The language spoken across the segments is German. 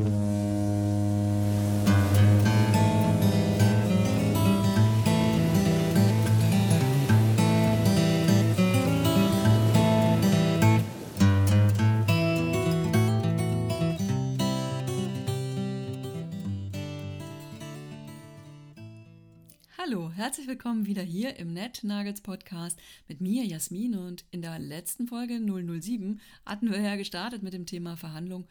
Hallo, herzlich willkommen wieder hier im Net Nuggets Podcast mit mir, Jasmin. Und in der letzten Folge 007 hatten wir ja gestartet mit dem Thema Verhandlung.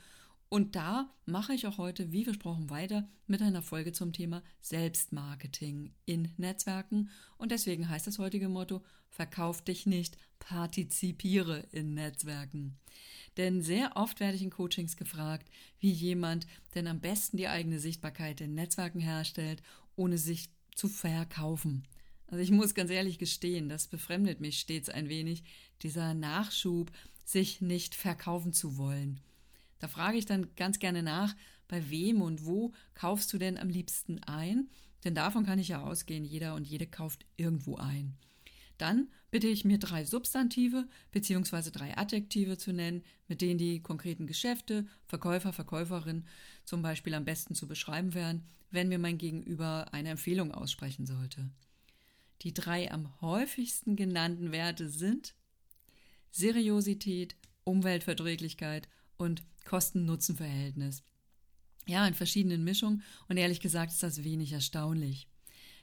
Und da mache ich auch heute, wie versprochen, weiter mit einer Folge zum Thema Selbstmarketing in Netzwerken. Und deswegen heißt das heutige Motto: Verkauf dich nicht, partizipiere in Netzwerken. Denn sehr oft werde ich in Coachings gefragt, wie jemand denn am besten die eigene Sichtbarkeit in Netzwerken herstellt, ohne sich zu verkaufen. Also ich muss ganz ehrlich gestehen, das befremdet mich stets ein wenig, dieser Nachschub, sich nicht verkaufen zu wollen. Da frage ich dann ganz gerne nach, bei wem und wo kaufst du denn am liebsten ein? Denn davon kann ich ja ausgehen, jeder und jede kauft irgendwo ein. Dann bitte ich mir drei Substantive bzw. drei Adjektive zu nennen, mit denen die konkreten Geschäfte, Verkäufer, Verkäuferin zum Beispiel am besten zu beschreiben wären, wenn mir mein Gegenüber eine Empfehlung aussprechen sollte. Die drei am häufigsten genannten Werte sind Seriosität, Umweltverträglichkeit und Kosten-Nutzen-Verhältnis. Ja, in verschiedenen Mischungen und ehrlich gesagt ist das wenig erstaunlich.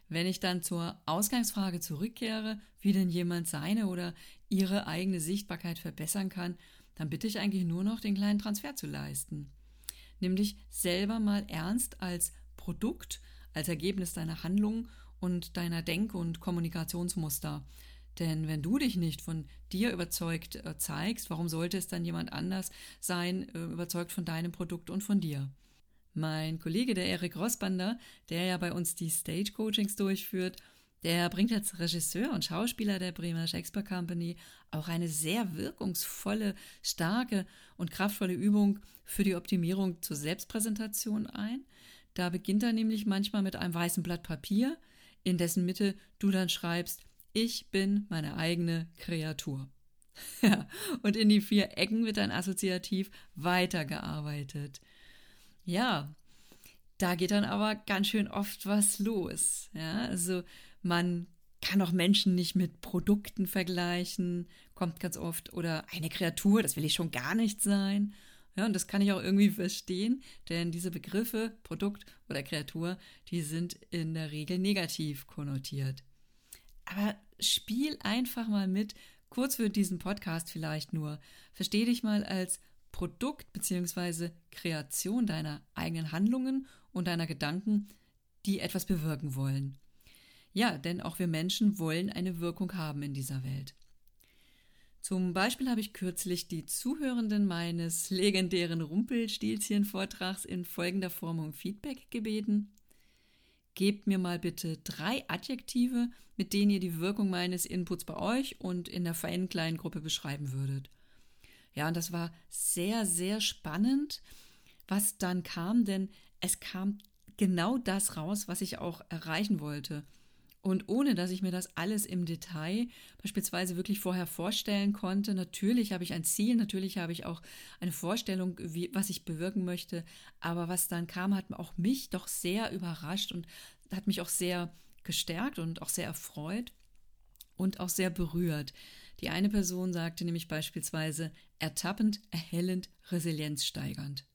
Wenn ich dann zur Ausgangsfrage zurückkehre, wie denn jemand seine oder ihre eigene Sichtbarkeit verbessern kann, dann bitte ich eigentlich nur noch den kleinen Transfer zu leisten. Nämlich selber mal ernst als Produkt, als Ergebnis deiner Handlungen und deiner Denk- und Kommunikationsmuster. Denn wenn du dich nicht von dir überzeugt äh, zeigst, warum sollte es dann jemand anders sein, äh, überzeugt von deinem Produkt und von dir? Mein Kollege, der Erik Rossbander, der ja bei uns die Stage Coachings durchführt, der bringt als Regisseur und Schauspieler der Bremer Shakespeare Company auch eine sehr wirkungsvolle, starke und kraftvolle Übung für die Optimierung zur Selbstpräsentation ein. Da beginnt er nämlich manchmal mit einem weißen Blatt Papier, in dessen Mitte du dann schreibst, ich bin meine eigene Kreatur. Ja, und in die vier Ecken wird dann assoziativ weitergearbeitet. Ja, da geht dann aber ganz schön oft was los. Ja, also man kann auch Menschen nicht mit Produkten vergleichen, kommt ganz oft, oder eine Kreatur, das will ich schon gar nicht sein. Ja, und das kann ich auch irgendwie verstehen, denn diese Begriffe, Produkt oder Kreatur, die sind in der Regel negativ konnotiert. Aber spiel einfach mal mit, kurz für diesen Podcast vielleicht nur. Versteh dich mal als Produkt bzw. Kreation deiner eigenen Handlungen und deiner Gedanken, die etwas bewirken wollen. Ja, denn auch wir Menschen wollen eine Wirkung haben in dieser Welt. Zum Beispiel habe ich kürzlich die Zuhörenden meines legendären Rumpelstilzchen-Vortrags in folgender Form um Feedback gebeten. Gebt mir mal bitte drei Adjektive, mit denen ihr die Wirkung meines Inputs bei euch und in der feinen kleinen Gruppe beschreiben würdet. Ja, und das war sehr, sehr spannend, was dann kam, denn es kam genau das raus, was ich auch erreichen wollte. Und ohne dass ich mir das alles im Detail beispielsweise wirklich vorher vorstellen konnte, natürlich habe ich ein Ziel, natürlich habe ich auch eine Vorstellung, wie, was ich bewirken möchte, aber was dann kam, hat auch mich doch sehr überrascht und hat mich auch sehr gestärkt und auch sehr erfreut und auch sehr berührt. Die eine Person sagte nämlich beispielsweise ertappend, erhellend, resilienzsteigernd.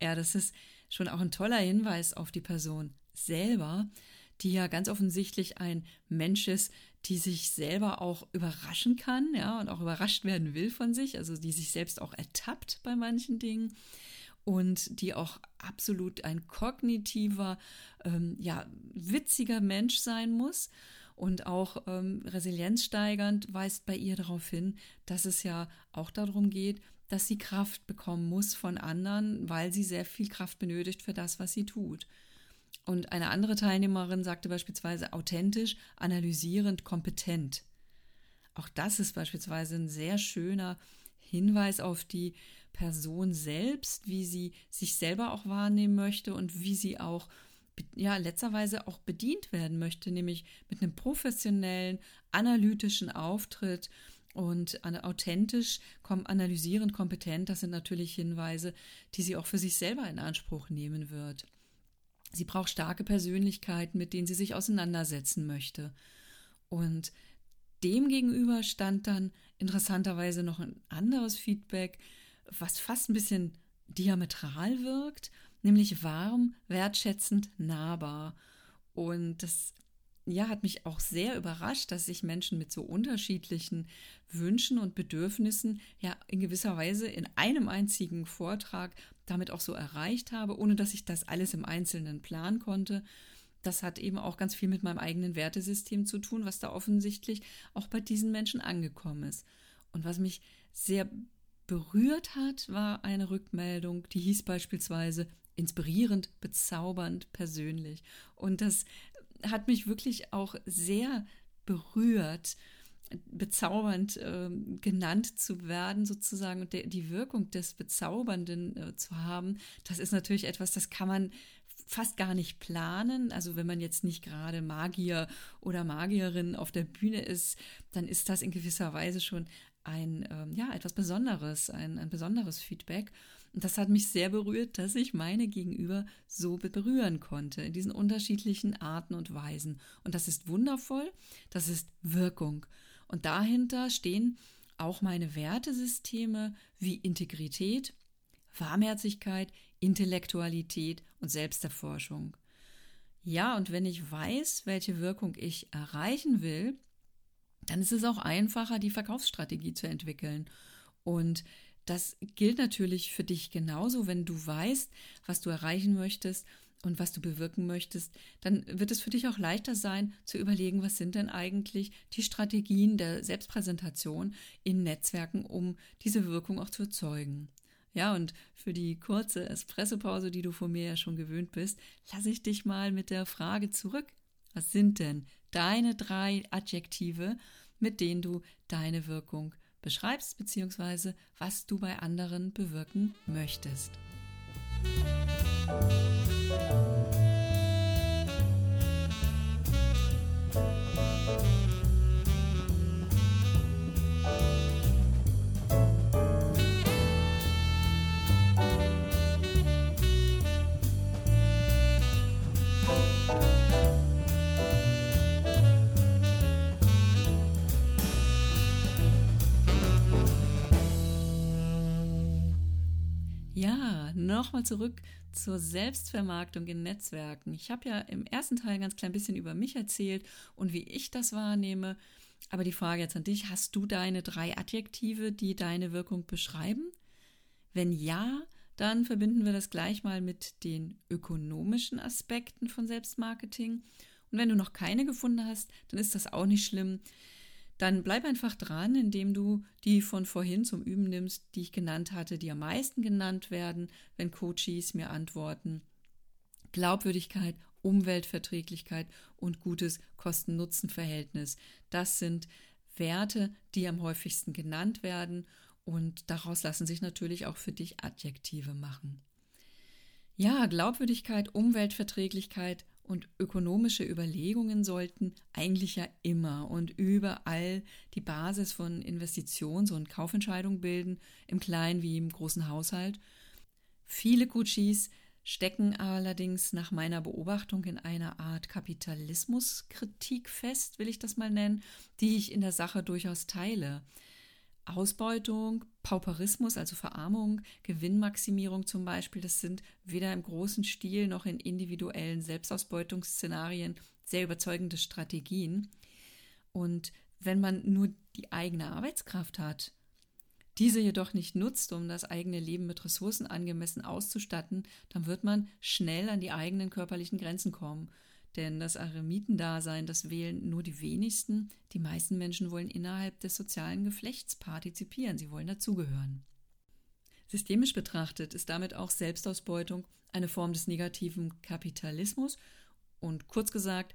Ja, das ist schon auch ein toller Hinweis auf die Person selber, die ja ganz offensichtlich ein Mensch ist, die sich selber auch überraschen kann, ja, und auch überrascht werden will von sich, also die sich selbst auch ertappt bei manchen Dingen und die auch absolut ein kognitiver, ähm, ja, witziger Mensch sein muss und auch ähm, resilienzsteigernd weist bei ihr darauf hin, dass es ja auch darum geht, dass sie Kraft bekommen muss von anderen, weil sie sehr viel Kraft benötigt für das, was sie tut. Und eine andere Teilnehmerin sagte beispielsweise authentisch, analysierend, kompetent. Auch das ist beispielsweise ein sehr schöner Hinweis auf die Person selbst, wie sie sich selber auch wahrnehmen möchte und wie sie auch ja, letzterweise auch bedient werden möchte, nämlich mit einem professionellen, analytischen Auftritt Und authentisch, analysierend, kompetent, das sind natürlich Hinweise, die sie auch für sich selber in Anspruch nehmen wird. Sie braucht starke Persönlichkeiten, mit denen sie sich auseinandersetzen möchte. Und demgegenüber stand dann interessanterweise noch ein anderes Feedback, was fast ein bisschen diametral wirkt, nämlich warm, wertschätzend, nahbar. Und das ja, hat mich auch sehr überrascht, dass sich Menschen mit so unterschiedlichen Wünschen und Bedürfnissen ja in gewisser Weise in einem einzigen Vortrag damit auch so erreicht habe, ohne dass ich das alles im Einzelnen planen konnte. Das hat eben auch ganz viel mit meinem eigenen Wertesystem zu tun, was da offensichtlich auch bei diesen Menschen angekommen ist. Und was mich sehr berührt hat, war eine Rückmeldung, die hieß beispielsweise inspirierend, bezaubernd, persönlich. Und das hat mich wirklich auch sehr berührt, bezaubernd äh, genannt zu werden, sozusagen, und die Wirkung des Bezaubernden äh, zu haben. Das ist natürlich etwas, das kann man fast gar nicht planen. Also wenn man jetzt nicht gerade Magier oder Magierin auf der Bühne ist, dann ist das in gewisser Weise schon ein, ähm, ja, etwas Besonderes, ein, ein besonderes Feedback. Und das hat mich sehr berührt, dass ich meine Gegenüber so berühren konnte, in diesen unterschiedlichen Arten und Weisen. Und das ist wundervoll, das ist Wirkung. Und dahinter stehen auch meine Wertesysteme wie Integrität, Warmherzigkeit, Intellektualität und Selbsterforschung. Ja, und wenn ich weiß, welche Wirkung ich erreichen will, dann ist es auch einfacher, die Verkaufsstrategie zu entwickeln. Und das gilt natürlich für dich genauso, wenn du weißt, was du erreichen möchtest und was du bewirken möchtest, dann wird es für dich auch leichter sein zu überlegen, was sind denn eigentlich die Strategien der Selbstpräsentation in Netzwerken, um diese Wirkung auch zu erzeugen. Ja, und für die kurze Espressopause, die du von mir ja schon gewöhnt bist, lasse ich dich mal mit der Frage zurück. Was sind denn deine drei Adjektive, mit denen du deine Wirkung beschreibst, beziehungsweise was du bei anderen bewirken möchtest? Ja, nochmal zurück zur Selbstvermarktung in Netzwerken. Ich habe ja im ersten Teil ganz klein bisschen über mich erzählt und wie ich das wahrnehme. Aber die Frage jetzt an dich, hast du deine drei Adjektive, die deine Wirkung beschreiben? Wenn ja, dann verbinden wir das gleich mal mit den ökonomischen Aspekten von Selbstmarketing. Und wenn du noch keine gefunden hast, dann ist das auch nicht schlimm dann bleib einfach dran, indem du die von vorhin zum Üben nimmst, die ich genannt hatte, die am meisten genannt werden, wenn Coaches mir antworten. Glaubwürdigkeit, Umweltverträglichkeit und gutes Kosten-Nutzen-Verhältnis. Das sind Werte, die am häufigsten genannt werden und daraus lassen sich natürlich auch für dich Adjektive machen. Ja, Glaubwürdigkeit, Umweltverträglichkeit und ökonomische Überlegungen sollten eigentlich ja immer und überall die Basis von Investitions- und Kaufentscheidungen bilden, im kleinen wie im großen Haushalt. Viele Guccis stecken allerdings nach meiner Beobachtung in einer Art Kapitalismuskritik fest, will ich das mal nennen, die ich in der Sache durchaus teile. Ausbeutung, Pauperismus, also Verarmung, Gewinnmaximierung zum Beispiel, das sind weder im großen Stil noch in individuellen Selbstausbeutungsszenarien sehr überzeugende Strategien. Und wenn man nur die eigene Arbeitskraft hat, diese jedoch nicht nutzt, um das eigene Leben mit Ressourcen angemessen auszustatten, dann wird man schnell an die eigenen körperlichen Grenzen kommen. Denn das Eremitendasein, das wählen nur die wenigsten. Die meisten Menschen wollen innerhalb des sozialen Geflechts partizipieren, sie wollen dazugehören. Systemisch betrachtet ist damit auch Selbstausbeutung eine Form des negativen Kapitalismus und kurz gesagt,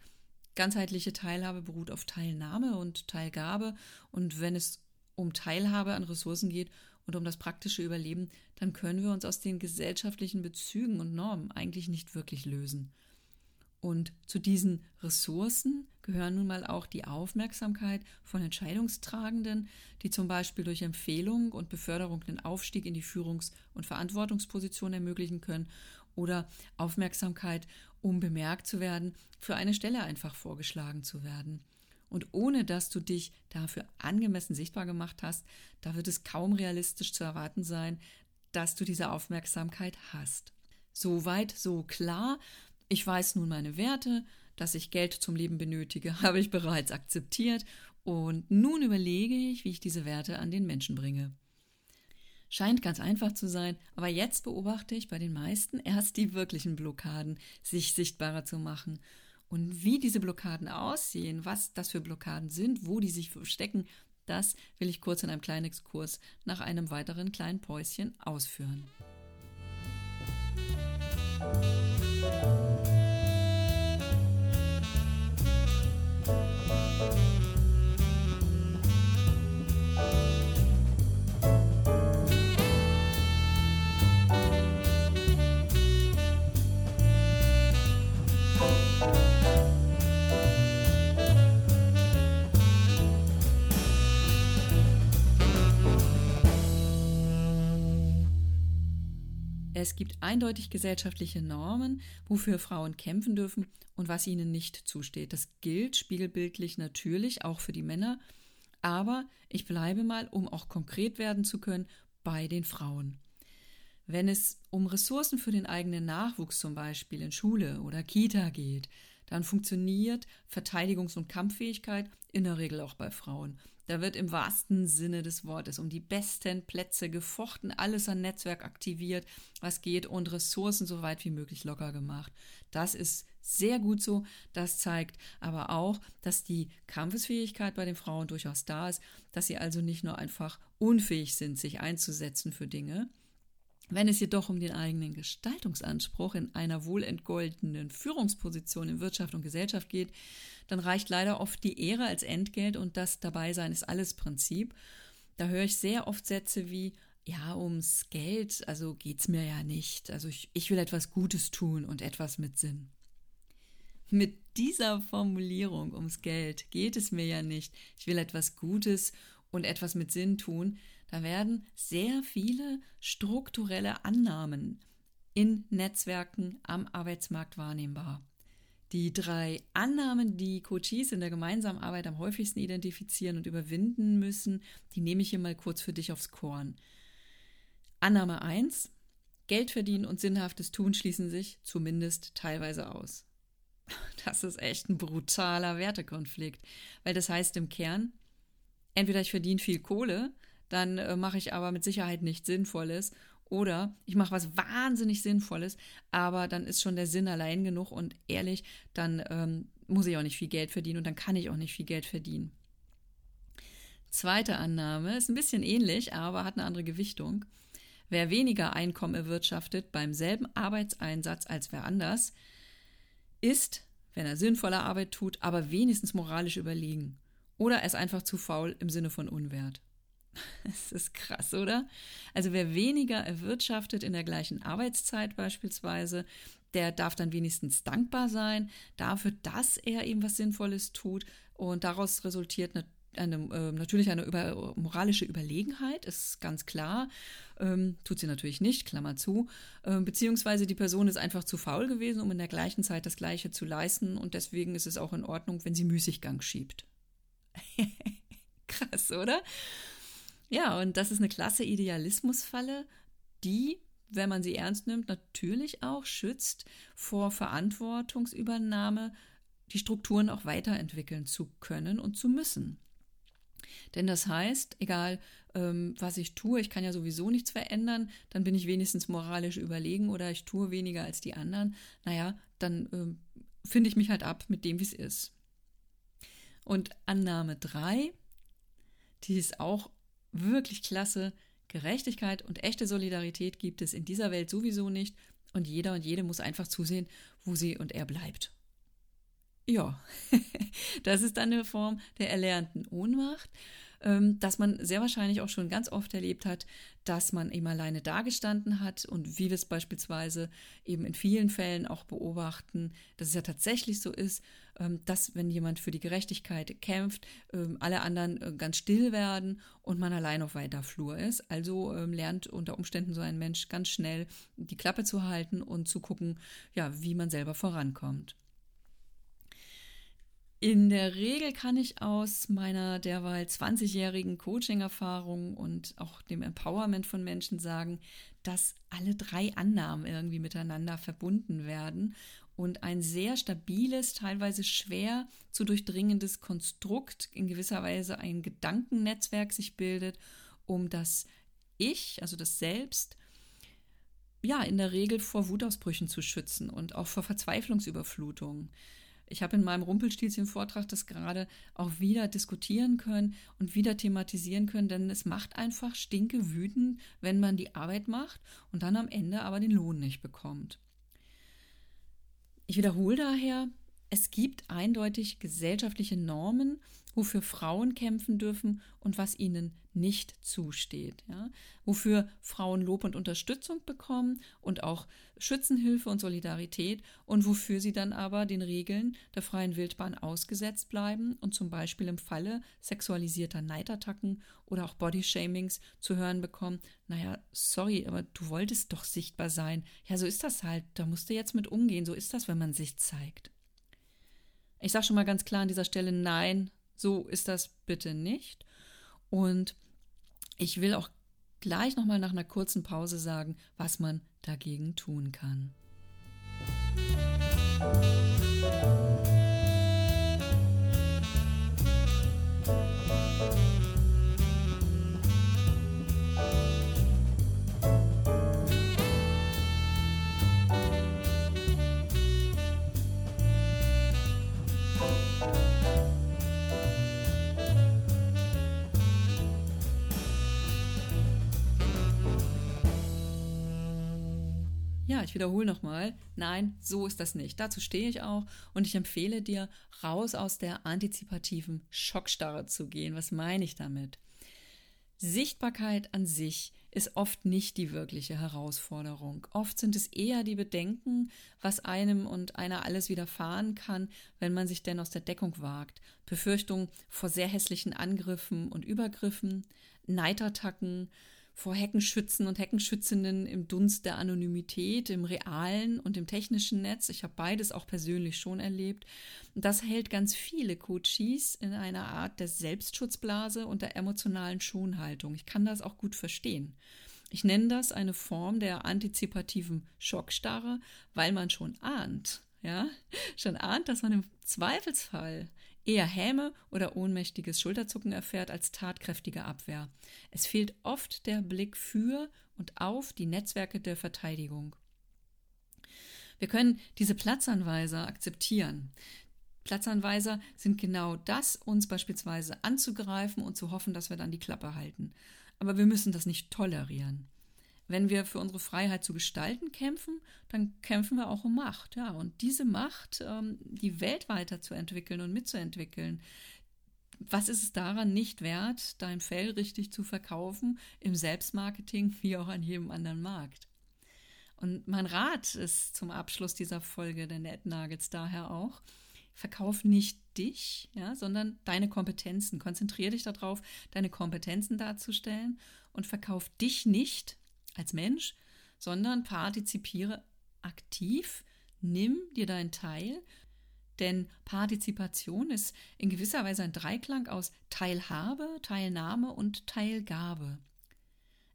ganzheitliche Teilhabe beruht auf Teilnahme und Teilgabe und wenn es um Teilhabe an Ressourcen geht und um das praktische Überleben, dann können wir uns aus den gesellschaftlichen Bezügen und Normen eigentlich nicht wirklich lösen. Und zu diesen Ressourcen gehören nun mal auch die Aufmerksamkeit von Entscheidungstragenden, die zum Beispiel durch Empfehlung und Beförderung den Aufstieg in die Führungs- und Verantwortungsposition ermöglichen können oder Aufmerksamkeit, um bemerkt zu werden, für eine Stelle einfach vorgeschlagen zu werden. Und ohne dass du dich dafür angemessen sichtbar gemacht hast, da wird es kaum realistisch zu erwarten sein, dass du diese Aufmerksamkeit hast. Soweit, so klar. Ich weiß nun meine Werte, dass ich Geld zum Leben benötige, habe ich bereits akzeptiert und nun überlege ich, wie ich diese Werte an den Menschen bringe. Scheint ganz einfach zu sein, aber jetzt beobachte ich bei den meisten erst die wirklichen Blockaden, sich sichtbarer zu machen. Und wie diese Blockaden aussehen, was das für Blockaden sind, wo die sich verstecken, das will ich kurz in einem kleinen Exkurs nach einem weiteren kleinen Päuschen ausführen. Musik Es gibt eindeutig gesellschaftliche Normen, wofür Frauen kämpfen dürfen und was ihnen nicht zusteht. Das gilt spiegelbildlich natürlich auch für die Männer, aber ich bleibe mal, um auch konkret werden zu können, bei den Frauen. Wenn es um Ressourcen für den eigenen Nachwuchs zum Beispiel in Schule oder Kita geht, dann funktioniert Verteidigungs- und Kampffähigkeit in der Regel auch bei Frauen. Da wird im wahrsten Sinne des Wortes um die besten Plätze gefochten, alles an Netzwerk aktiviert, was geht und Ressourcen so weit wie möglich locker gemacht. Das ist sehr gut so. Das zeigt aber auch, dass die Kampfesfähigkeit bei den Frauen durchaus da ist, dass sie also nicht nur einfach unfähig sind, sich einzusetzen für Dinge, wenn es jedoch um den eigenen Gestaltungsanspruch in einer wohlentgoldenen Führungsposition in Wirtschaft und Gesellschaft geht, dann reicht leider oft die Ehre als Entgelt und das Dabeisein ist alles Prinzip. Da höre ich sehr oft Sätze wie, ja, ums Geld, also geht's mir ja nicht. Also ich, ich will etwas Gutes tun und etwas mit Sinn. Mit dieser Formulierung ums Geld geht es mir ja nicht. Ich will etwas Gutes und etwas mit Sinn tun. Da werden sehr viele strukturelle Annahmen in Netzwerken am Arbeitsmarkt wahrnehmbar. Die drei Annahmen, die Coaches in der gemeinsamen Arbeit am häufigsten identifizieren und überwinden müssen, die nehme ich hier mal kurz für dich aufs Korn. Annahme 1. Geld verdienen und sinnhaftes Tun schließen sich zumindest teilweise aus. Das ist echt ein brutaler Wertekonflikt, weil das heißt im Kern, entweder ich verdiene viel Kohle, dann äh, mache ich aber mit Sicherheit nichts Sinnvolles oder ich mache was wahnsinnig Sinnvolles, aber dann ist schon der Sinn allein genug und ehrlich, dann ähm, muss ich auch nicht viel Geld verdienen und dann kann ich auch nicht viel Geld verdienen. Zweite Annahme ist ein bisschen ähnlich, aber hat eine andere Gewichtung. Wer weniger Einkommen erwirtschaftet beim selben Arbeitseinsatz als wer anders, ist, wenn er sinnvolle Arbeit tut, aber wenigstens moralisch überlegen. Oder er ist einfach zu faul im Sinne von Unwert. Es ist krass, oder? Also wer weniger erwirtschaftet in der gleichen Arbeitszeit beispielsweise, der darf dann wenigstens dankbar sein dafür, dass er eben was Sinnvolles tut. Und daraus resultiert eine, eine äh, natürlich eine über, moralische Überlegenheit, ist ganz klar. Ähm, tut sie natürlich nicht, Klammer zu. Ähm, beziehungsweise die Person ist einfach zu faul gewesen, um in der gleichen Zeit das Gleiche zu leisten. Und deswegen ist es auch in Ordnung, wenn sie Müßiggang schiebt. Krass, oder? Ja, und das ist eine klasse Idealismusfalle, die, wenn man sie ernst nimmt, natürlich auch schützt vor Verantwortungsübernahme, die Strukturen auch weiterentwickeln zu können und zu müssen. Denn das heißt, egal ähm, was ich tue, ich kann ja sowieso nichts verändern, dann bin ich wenigstens moralisch überlegen oder ich tue weniger als die anderen. Naja, dann ähm, finde ich mich halt ab mit dem, wie es ist. Und Annahme 3, die ist auch wirklich klasse. Gerechtigkeit und echte Solidarität gibt es in dieser Welt sowieso nicht und jeder und jede muss einfach zusehen, wo sie und er bleibt. Ja, das ist dann eine Form der erlernten Ohnmacht. ähm, dass man sehr wahrscheinlich auch schon ganz oft erlebt hat, dass man eben alleine dagestanden hat und wie wir es beispielsweise eben in vielen Fällen auch beobachten, dass es ja tatsächlich so ist, dass wenn jemand für die Gerechtigkeit kämpft, ähm, alle anderen äh, ganz still werden und man allein auf weiter Flur ist. Also lernt unter Umständen so ein Mensch ganz schnell die Klappe zu halten und zu gucken, ja, wie man selber vorankommt. In der Regel kann ich aus meiner derweil 20-jährigen Coaching-Erfahrung und auch dem Empowerment von Menschen sagen, dass alle drei Annahmen irgendwie miteinander verbunden werden und ein sehr stabiles, teilweise schwer zu durchdringendes Konstrukt, in gewisser Weise ein Gedankennetzwerk sich bildet, um das Ich, also das Selbst, ja, in der Regel vor Wutausbrüchen zu schützen und auch vor Verzweiflungsüberflutung ich habe in meinem Rumpelstilzchen-Vortrag das gerade auch wieder diskutieren können und wieder thematisieren können, denn es macht einfach stinke wütend, wenn man die Arbeit macht und dann am Ende aber den Lohn nicht bekommt. Ich wiederhole daher, es gibt eindeutig gesellschaftliche Normen, wofür Frauen kämpfen dürfen und was ihnen nicht zusteht. Ja? Wofür Frauen Lob und Unterstützung bekommen und auch Schützenhilfe und Solidarität und wofür sie dann aber den Regeln der freien Wildbahn ausgesetzt bleiben und zum Beispiel im Falle sexualisierter Neidattacken oder auch Bodyshamings zu hören bekommen, naja, sorry, aber du wolltest doch sichtbar sein. Ja, so ist das halt, da musst du jetzt mit umgehen, so ist das, wenn man sich zeigt. Ich sage schon mal ganz klar an dieser Stelle, nein, so ist das bitte nicht. Und ich will auch gleich nochmal nach einer kurzen Pause sagen, was man dagegen tun kann. Musik Ja, ich wiederhole nochmal. Nein, so ist das nicht. Dazu stehe ich auch und ich empfehle dir, raus aus der antizipativen Schockstarre zu gehen. Was meine ich damit? Sichtbarkeit an sich ist oft nicht die wirkliche Herausforderung. Oft sind es eher die Bedenken, was einem und einer alles widerfahren kann, wenn man sich denn aus der Deckung wagt. Befürchtung vor sehr hässlichen Angriffen und Übergriffen, Neidattacken, vor Heckenschützen und Heckenschützinnen im Dunst der Anonymität, im realen und im technischen Netz. Ich habe beides auch persönlich schon erlebt. Das hält ganz viele Coaches in einer Art der Selbstschutzblase und der emotionalen Schonhaltung. Ich kann das auch gut verstehen. Ich nenne das eine Form der antizipativen Schockstarre, weil man schon ahnt, ja, schon ahnt, dass man im Zweifelsfall eher Häme oder ohnmächtiges Schulterzucken erfährt als tatkräftige Abwehr. Es fehlt oft der Blick für und auf die Netzwerke der Verteidigung. Wir können diese Platzanweiser akzeptieren. Platzanweiser sind genau das, uns beispielsweise anzugreifen und zu hoffen, dass wir dann die Klappe halten. Aber wir müssen das nicht tolerieren. Wenn wir für unsere Freiheit zu gestalten kämpfen, dann kämpfen wir auch um Macht. Ja, und diese Macht, ähm, die Welt weiterzuentwickeln und mitzuentwickeln, was ist es daran nicht wert, dein Fell richtig zu verkaufen im Selbstmarketing wie auch an jedem anderen Markt? Und mein Rat ist zum Abschluss dieser Folge der Net Nuggets daher auch, verkauf nicht dich, ja, sondern deine Kompetenzen. Konzentriere dich darauf, deine Kompetenzen darzustellen und verkauf dich nicht als Mensch, sondern partizipiere aktiv, nimm dir deinen Teil, denn Partizipation ist in gewisser Weise ein Dreiklang aus Teilhabe, Teilnahme und Teilgabe.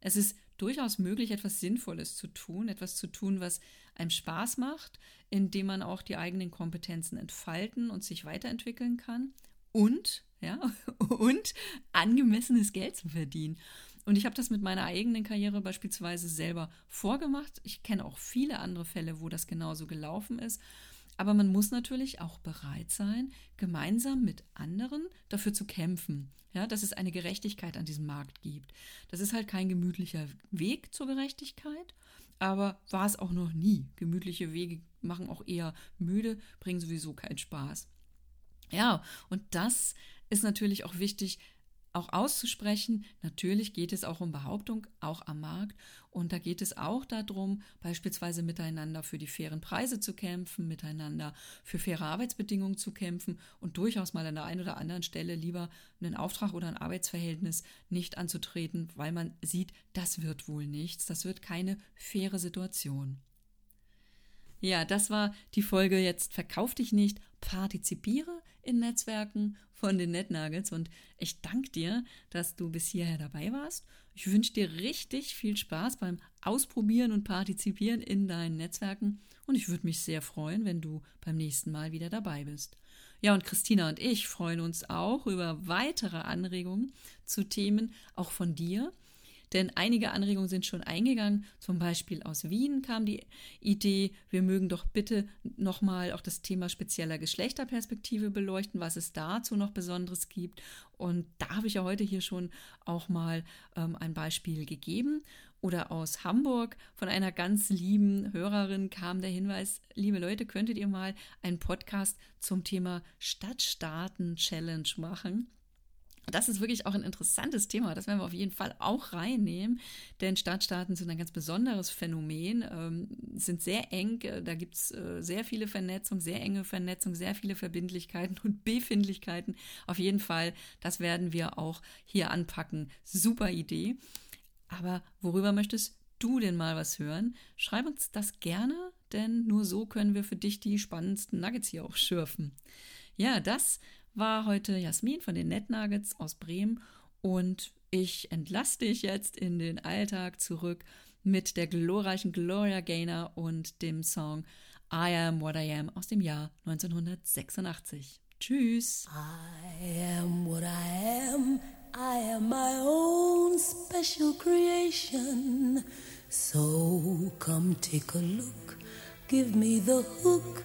Es ist durchaus möglich, etwas Sinnvolles zu tun, etwas zu tun, was einem Spaß macht, indem man auch die eigenen Kompetenzen entfalten und sich weiterentwickeln kann und, ja, und angemessenes Geld zu verdienen. Und ich habe das mit meiner eigenen Karriere beispielsweise selber vorgemacht. Ich kenne auch viele andere Fälle, wo das genauso gelaufen ist. Aber man muss natürlich auch bereit sein, gemeinsam mit anderen dafür zu kämpfen, ja, dass es eine Gerechtigkeit an diesem Markt gibt. Das ist halt kein gemütlicher Weg zur Gerechtigkeit, aber war es auch noch nie. Gemütliche Wege machen auch eher müde, bringen sowieso keinen Spaß. Ja, und das ist natürlich auch wichtig, auch auszusprechen. Natürlich geht es auch um Behauptung, auch am Markt. Und da geht es auch darum, beispielsweise miteinander für die fairen Preise zu kämpfen, miteinander für faire Arbeitsbedingungen zu kämpfen und durchaus mal an der einen oder anderen Stelle lieber einen Auftrag oder ein Arbeitsverhältnis nicht anzutreten, weil man sieht, das wird wohl nichts, das wird keine faire Situation. Ja, das war die Folge jetzt Verkauf dich nicht, partizipiere in Netzwerken von den NetNuggets und ich danke dir, dass du bis hierher dabei warst. Ich wünsche dir richtig viel Spaß beim Ausprobieren und Partizipieren in deinen Netzwerken und ich würde mich sehr freuen, wenn du beim nächsten Mal wieder dabei bist. Ja, und Christina und ich freuen uns auch über weitere Anregungen zu Themen auch von dir. Denn einige Anregungen sind schon eingegangen. Zum Beispiel aus Wien kam die Idee, wir mögen doch bitte nochmal auch das Thema spezieller Geschlechterperspektive beleuchten, was es dazu noch Besonderes gibt. Und da habe ich ja heute hier schon auch mal ähm, ein Beispiel gegeben. Oder aus Hamburg von einer ganz lieben Hörerin kam der Hinweis, liebe Leute, könntet ihr mal einen Podcast zum Thema Stadtstaaten-Challenge machen? Das ist wirklich auch ein interessantes Thema. Das werden wir auf jeden Fall auch reinnehmen, denn Stadtstaaten sind ein ganz besonderes Phänomen, ähm, sind sehr eng. Äh, da gibt es äh, sehr viele Vernetzungen, sehr enge Vernetzung, sehr viele Verbindlichkeiten und Befindlichkeiten. Auf jeden Fall, das werden wir auch hier anpacken. Super Idee. Aber worüber möchtest du denn mal was hören? Schreib uns das gerne, denn nur so können wir für dich die spannendsten Nuggets hier auch schürfen. Ja, das war heute Jasmin von den NetNuggets aus Bremen und ich entlasse dich jetzt in den Alltag zurück mit der glorreichen Gloria Gaynor und dem Song I Am What I Am aus dem Jahr 1986. Tschüss. I am what I am. I am my own special creation. So come take a look. Give me the hook.